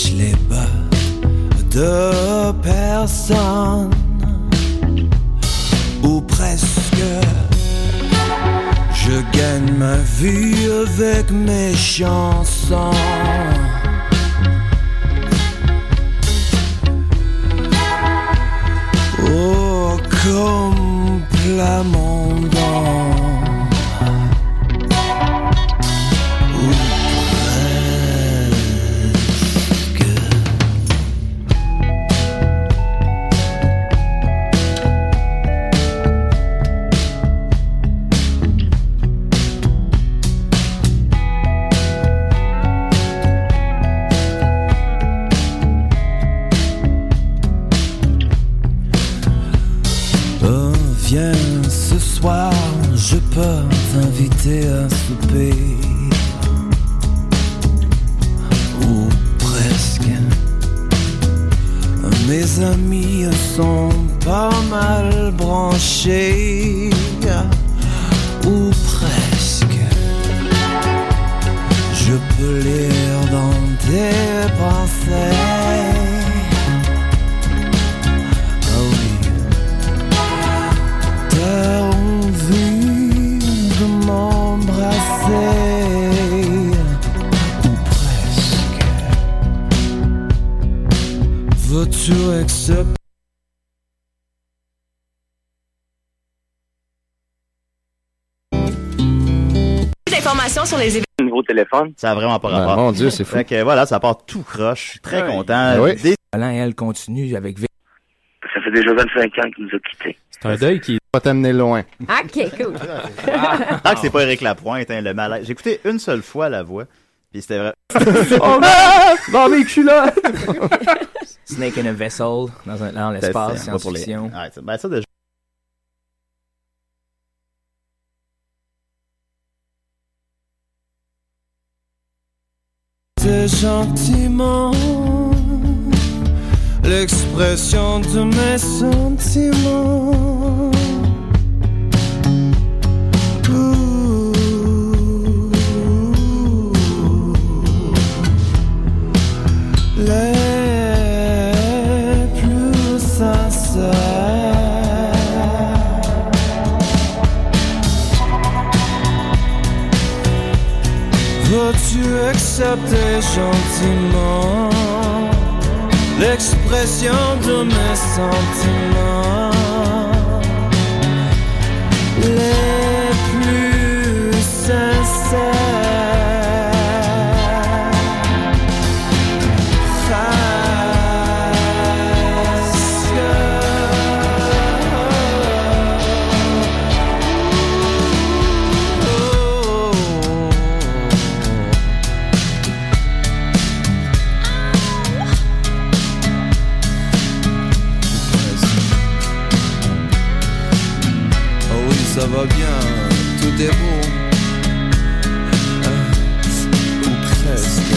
lèche les bas de personne, ou presque. Je gagne ma vie avec mes chansons. Oh, comme Plamondon. Ça a vraiment pas Ah, rapport. mon Dieu, c'est fou. Fait que voilà, ça part tout croche. Je suis très Ouais. content. Oui. Des- Alain, elle continue avec. Ça fait déjà 25 ans qu'il nous a quittés. C'est un deuil qui Pas t'amener loin. OK, cool. Tant que c'est pas Éric Lapointe, hein, le malaise. J'ai écouté une seule fois la voix. Puis c'était vrai. oh non! Bon, mais je suis là! Snake in a vessel, dans, un, dans l'espace, pas pour les- science-fiction. Ouais, ben ça, déjà. Tes sentiments L'expression de mes sentiments accepter gentiment l'expression de mes sentiments. Les ça va bien, tout est beau. Euh, ou presque.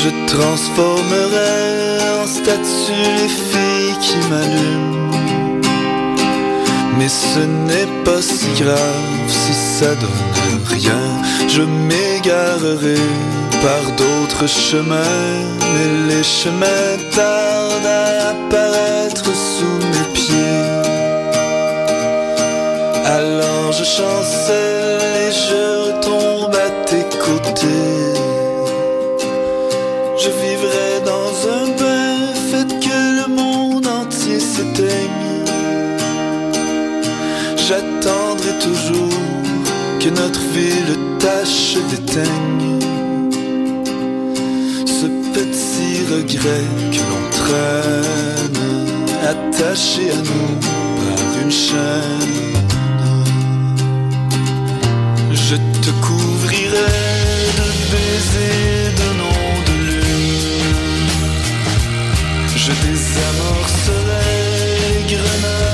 Je transformerai en statue les filles qui m'allument. Mais ce n'est pas si grave si ça donne rien. Je m'égarerai par d'autres chemins, mais les chemins tardent à apparaître sous mes pieds. Alors je chancelle et je retombe à tes côtés. Je vivrai dans un bain fait que le monde entier s'éteigne. J'attendrai toujours que notre ville tâche d'éteigne ce petit regret que l'on traîne attaché à nous par une chaîne. Je te couvrirai de baisers Je désamorcerai les grenades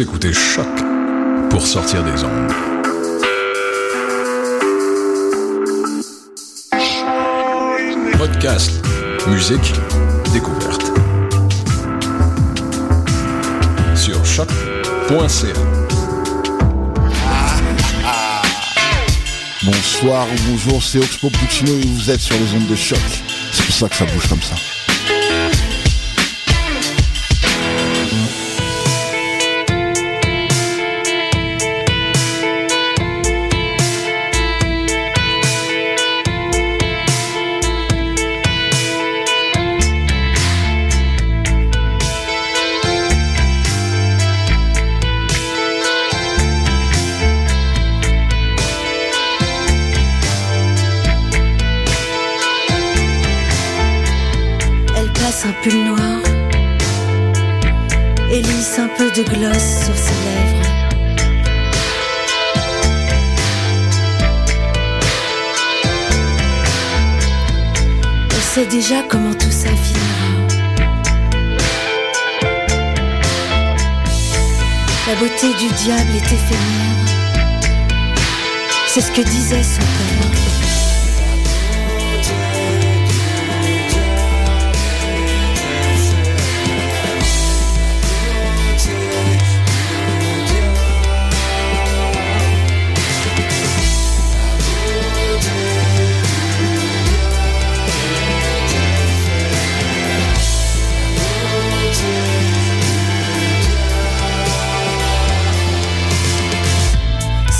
Écoutez Choc pour sortir des ondes. Podcast, musique, découverte. Sur choc.ca. Bonsoir ou bonjour, c'est Oxpo Puccino et vous êtes sur les ondes de choc. C'est pour ça que ça bouge comme ça. De gloss sur ses lèvres. Elle sait déjà comment tout ça finira. La beauté du diable est éphémère. C'est ce que disait son père.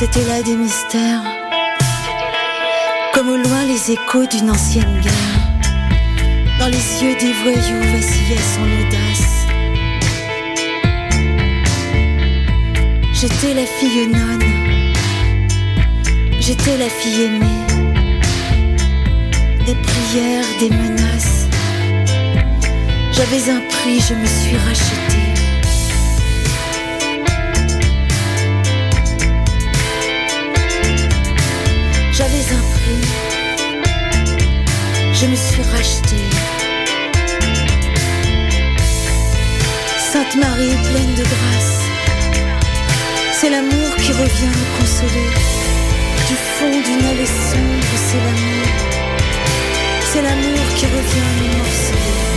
C'était là des mystères, comme au loin les échos d'une ancienne guerre. Dans les yeux des voyous vacillait son audace. J'étais la fille nonne, j'étais la fille aimée. Des prières, des menaces. J'avais un prix, je me suis rachetée. Sainte Marie pleine de grâce, c'est l'amour qui revient nous consoler. Du fond d'une allée sombre, c'est l'amour. C'est l'amour qui revient nous morceler.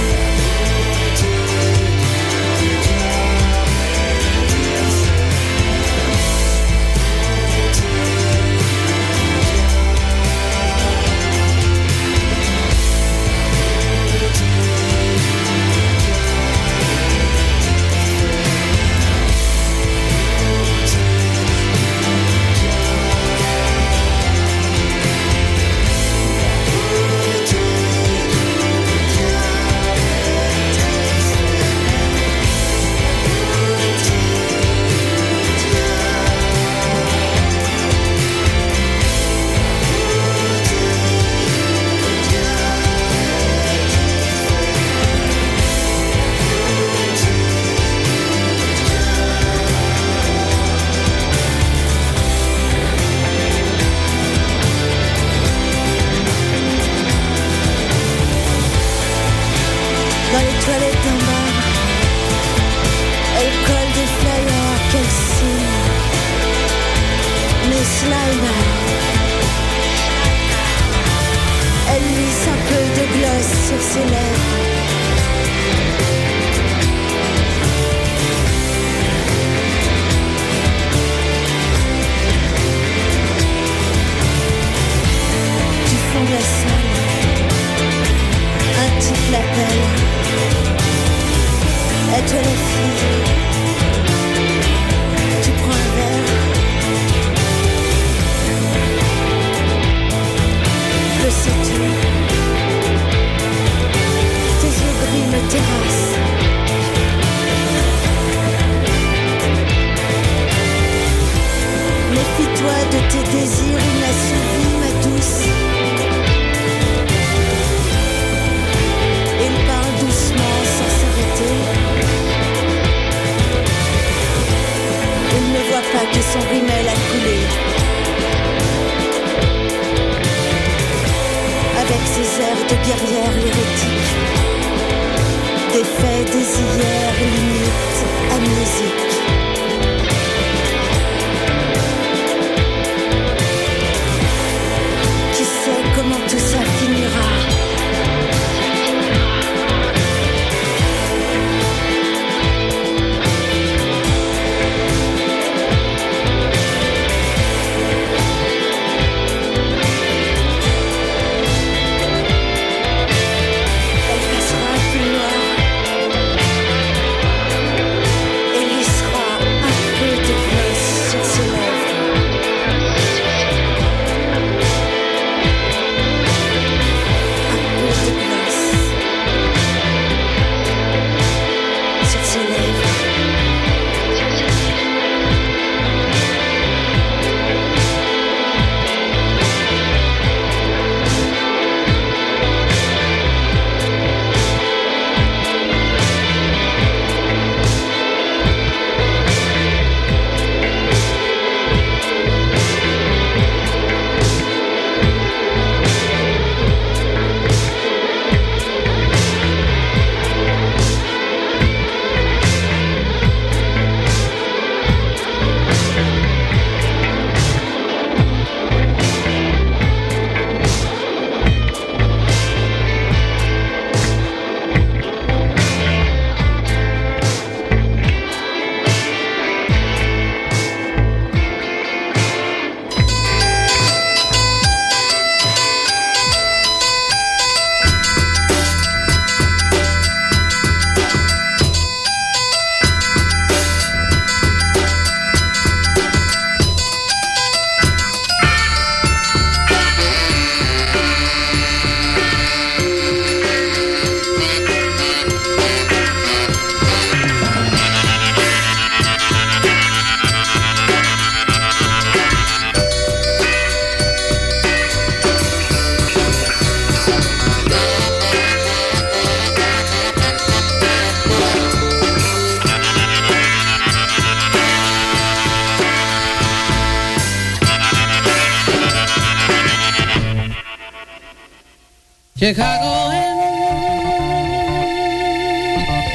Chicago and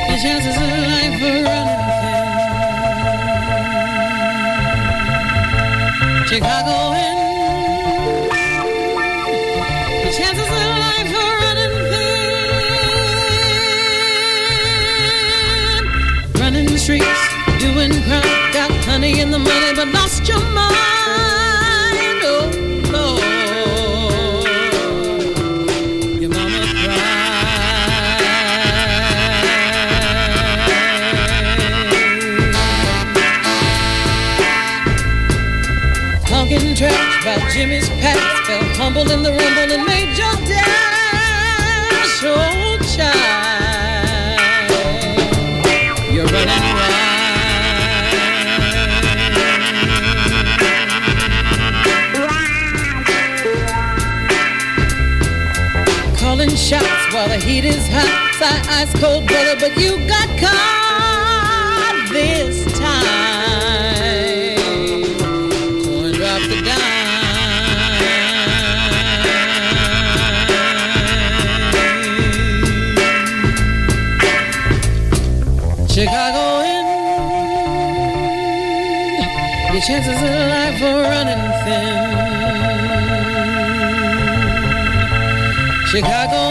your chances of life are running thin. Chicago and your chances of life are running thin. Running the streets, doing crime, got honey in the money, but lost your mind. Jimmy's past, fell humbled in the rumble and made your dash, oh child. You're running wild. calling shots while the heat is hot. Side ice cold brother, but you got caught this time. Chicago in, your chances of life are running thin. Chicago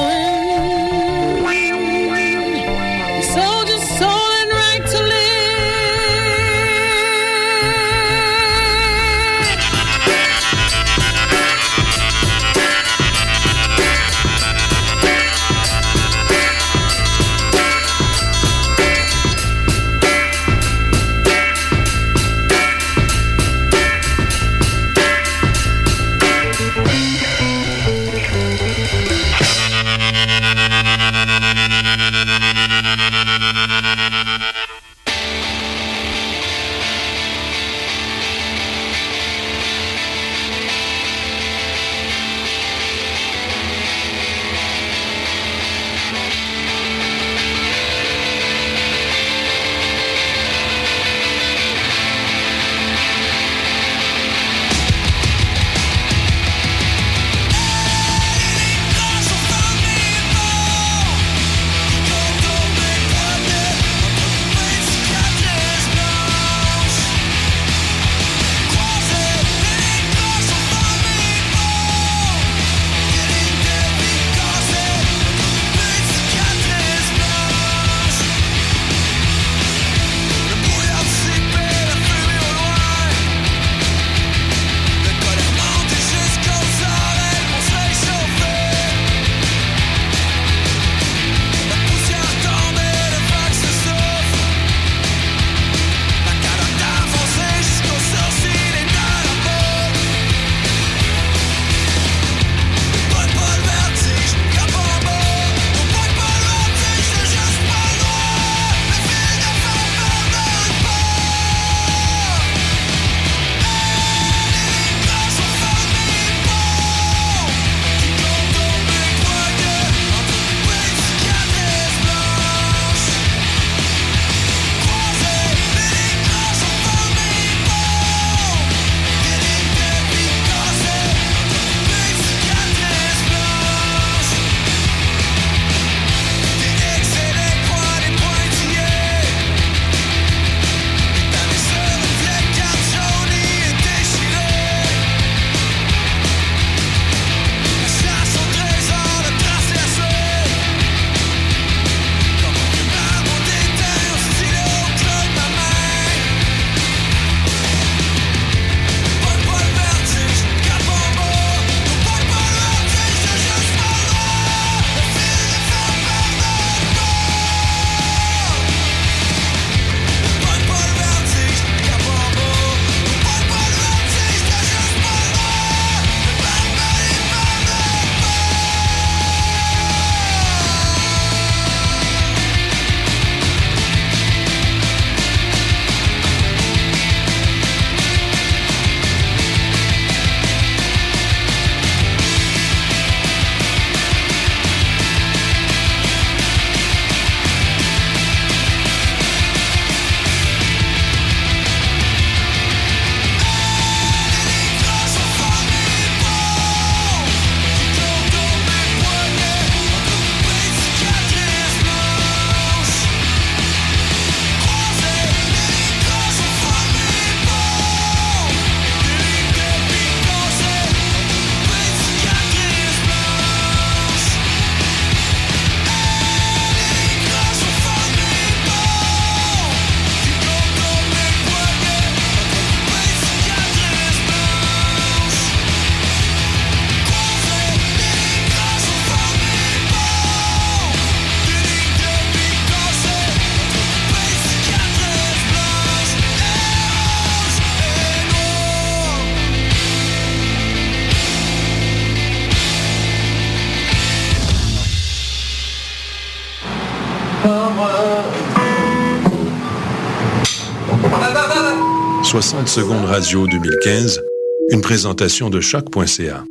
60 secondes radio 2015, une présentation de choc.ca.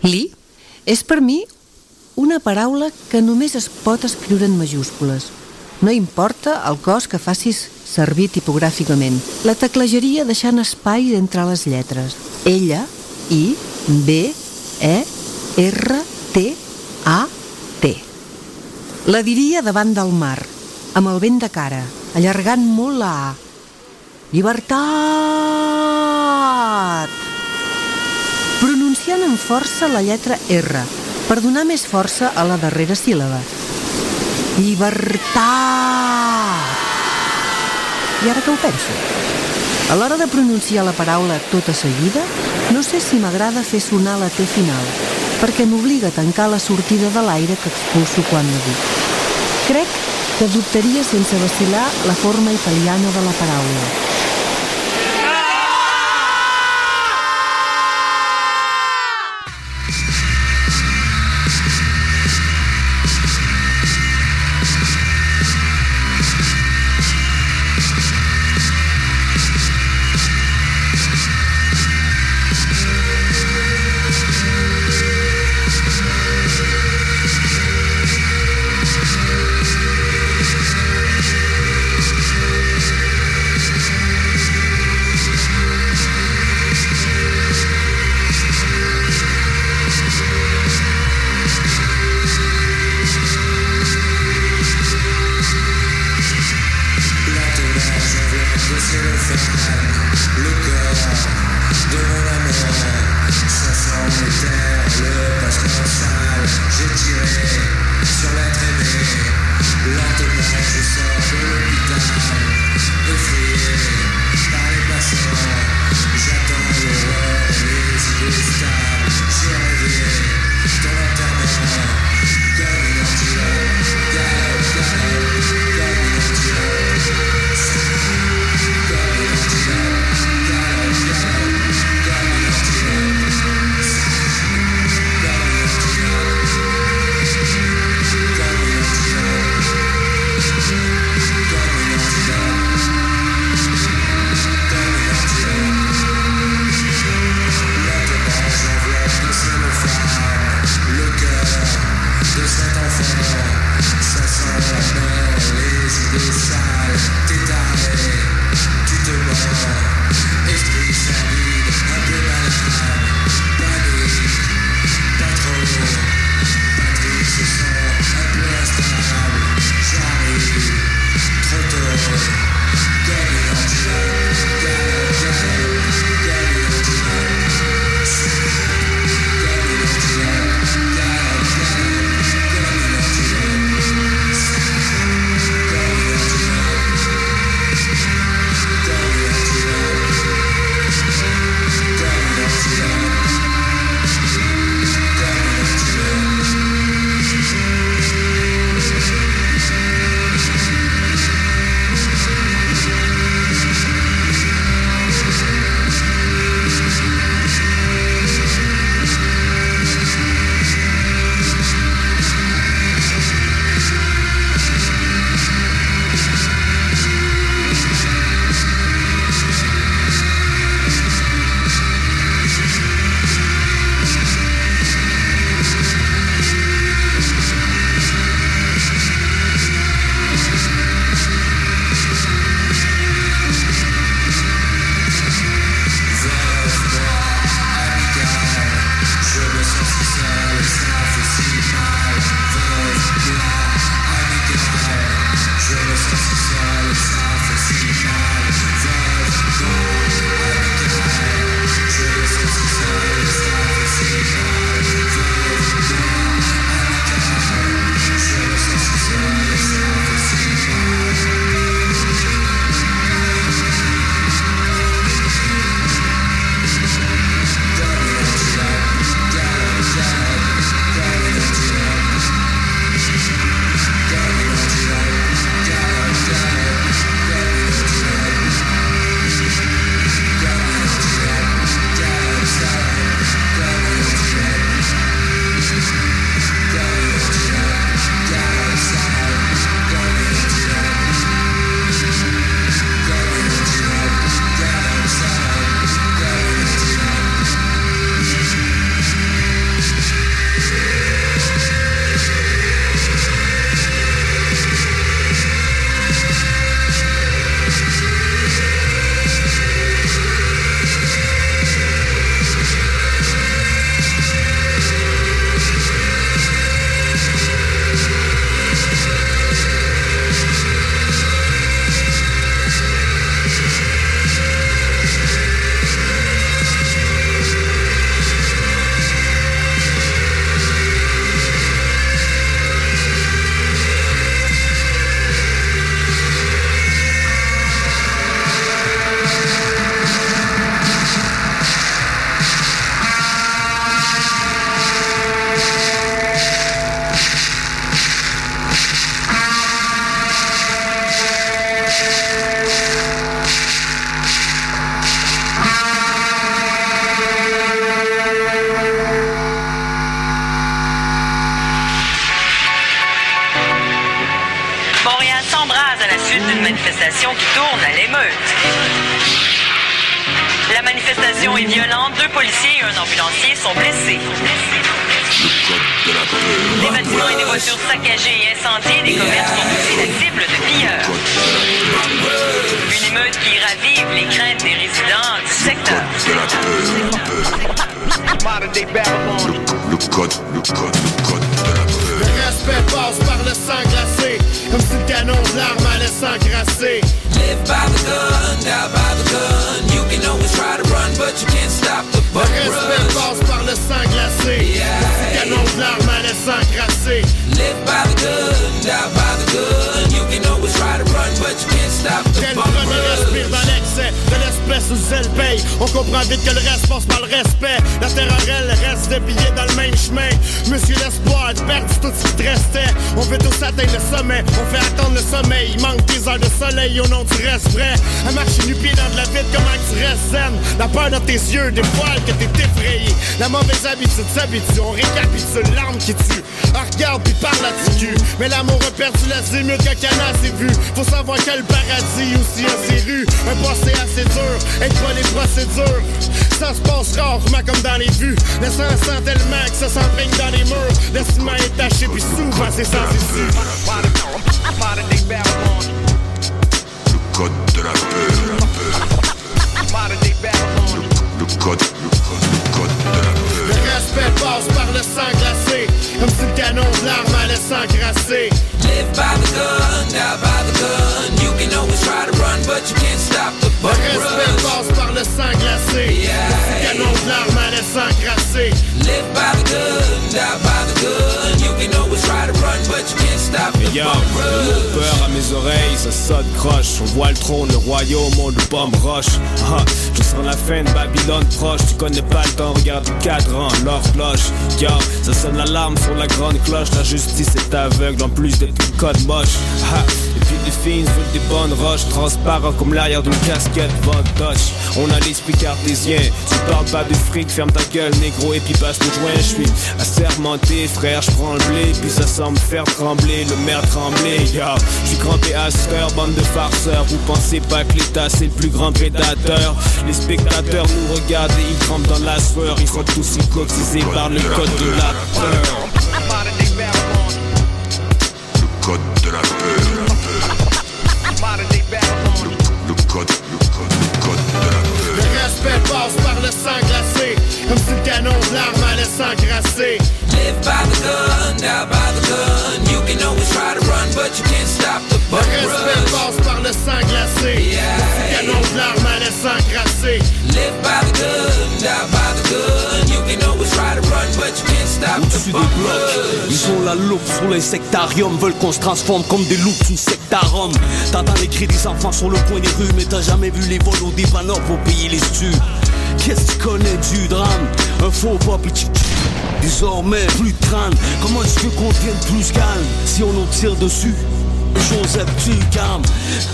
Li és per mi una paraula que només es pot escriure en majúscules. No importa el cos que facis servir tipogràficament. La teclejaria deixant espai entre les lletres. Ella, I, B, E, R, T, A, T. La diria davant del mar, amb el vent de cara, allargant molt la A. Llibertat! Pronunciant amb força la lletra R, per donar més força a la darrera síl·laba. Llibertat! I ara que ho penso? A l'hora de pronunciar la paraula tota seguida, no sé si m'agrada fer sonar la T final, perquè m'obliga a tancar la sortida de l'aire que expulso quan la dic. Crec que adoptaria sense vacilar la forma italiana de la paraula. S'engrasser. Live by the gun, die by the gun. You can always try to run, but you can't stop the Le buck respect rush. passe par le sang glacé, le canon de l'arme allait s'engrasser. Live by the gun, die by the gun. You can always try to run, but you can't stop the Quel buck rush. respire dans l'excès de l'espèce où elle paye On comprend vite que le reste passe par le respect La terreur elle reste billets dans le même chemin Monsieur l'espoir de perdre tout ce qui te restait On veut tous atteindre le sommet On fait attendre le sommeil Il manque des heures de soleil Au nom tu restes prêt À marcher nu pied dans de la vide Comment tu restes zen? La peur dans tes yeux Des voiles que t'es effrayé. La mauvaise habitude s'habitue On récapitule l'arme qui tue. Ah, regarde puis parle à cul Mais l'amour a perdu la zémute qu'un canard s'est vu. Faut savoir que le paradis aussi a ses rues Un passé assez dur, être pas les procédures. Ça se passe rarement comme dans les vues. Le sang sent tellement que ça s'imprègne dans les murs. Le ciment est taché puis souvent c'est sans issue code de la peur. Le, le code, le code, le code de la peur. Le respect passe par le sang glacé Comme si le canon de l'arme allait s'engrasser Live by the gun, die by the gun. You can always try to run, but you can't stop the Le buck respect rush. passe par le sang glacé Comme si le canon de l'arme allait s'engrasser Live by the gun, die by the gun. You can always try to run, but you Yo, le peur à mes oreilles, ça sonne croche. On voit le trône, le royaume, on le bombe roche. Ah, je sens la fin de Babylone proche. Tu connais pas le temps, regarde le cadran, l'horloge. Yo, ça sonne l'alarme sur la grande cloche. La justice est aveugle, en plus d'être une code moche. Ah, et puis les filles veulent des bonnes roches, transparents comme l'arrière d'une casquette Vantoche. On a l'esprit cartésien. Tu parles pas de fric, ferme ta gueule, négro, et puis passe le joint. Je suis assermenté, frère, je prends le blé, puis ça semble faire trembler, le maire trembler. Yo, je suis crampé à bande de farceurs. Vous pensez pas que l'État c'est le plus grand prédateur Les spectateurs nous regardent et ils tremblent dans la sueur. Ils sont tous hypnotisés par le code de la peur. Le code de la peur. Le, le code, le code, le code de la peur. Le respect passe par le sang glacé Comme si le canon de l'arme allait s'engrasser Live by the gun, die by the gun. You can always try to run, but you can't stop the Le buck respect rush. passe par le sang glacé Comme si le canon de l'arme allait s'engrasser Live by the gun, die by the gun. You can always try to run, but you can't stop the Au-dessus des buck blocs, rush. ils ont la loupe sur les sectariums Veulent qu'on se transforme comme des loups sous sectarum T'entends les cris des enfants sur le coin des rues Mais t'as jamais vu les vols au dépanneur pour payer les stus Qu'est-ce que tu connais du drame? Un faux pas tu- Désormais plus de crâne. Comment est-ce que qu'on devienne plus calme Si on nous tire dessus? Joseph tu calmes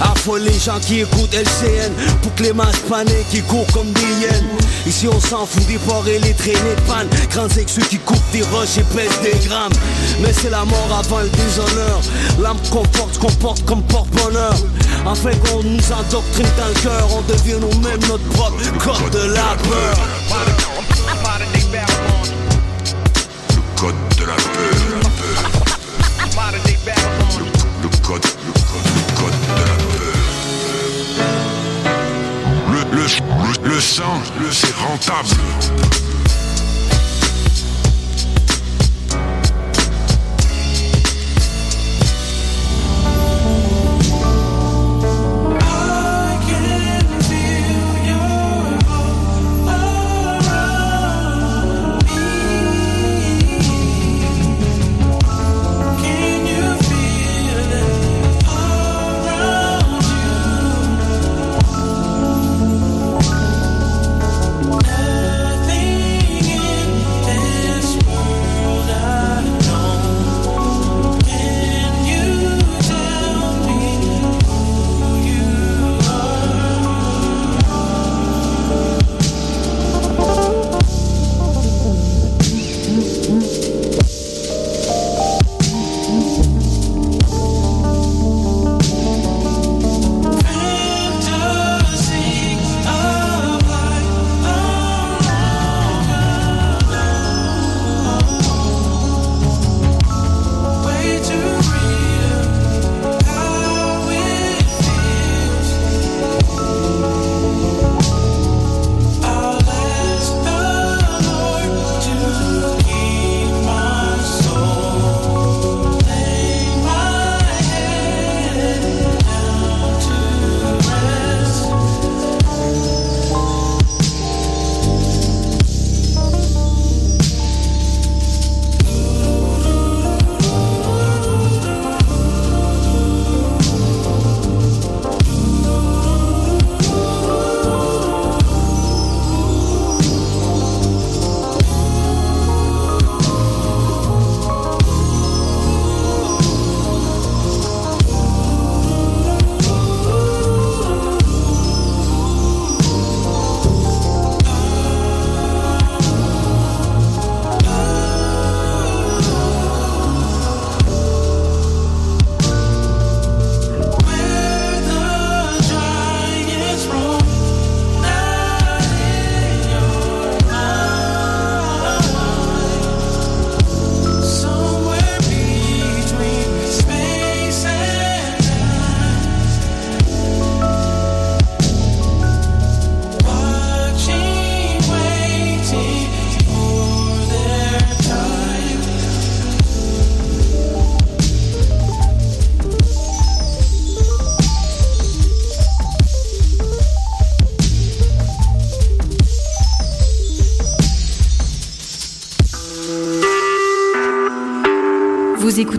Affole les gens qui écoutent LCN Pour que les masses paniquent qui courent comme des hyènes. Ici on s'en fout des porcs et les traînées de panne. Grands avec ceux qui coupent des roches et pèsent des grammes. Mais c'est la mort avant le déshonneur. L'âme qu'on porte, qu'on porte comme porte-bonheur. Afin qu'on nous endoctrine dans le cœur On devient nous-mêmes notre propre code de la peur. Code, le code, le code de la peur. Le, le, le, le sang, le, c'est rentable.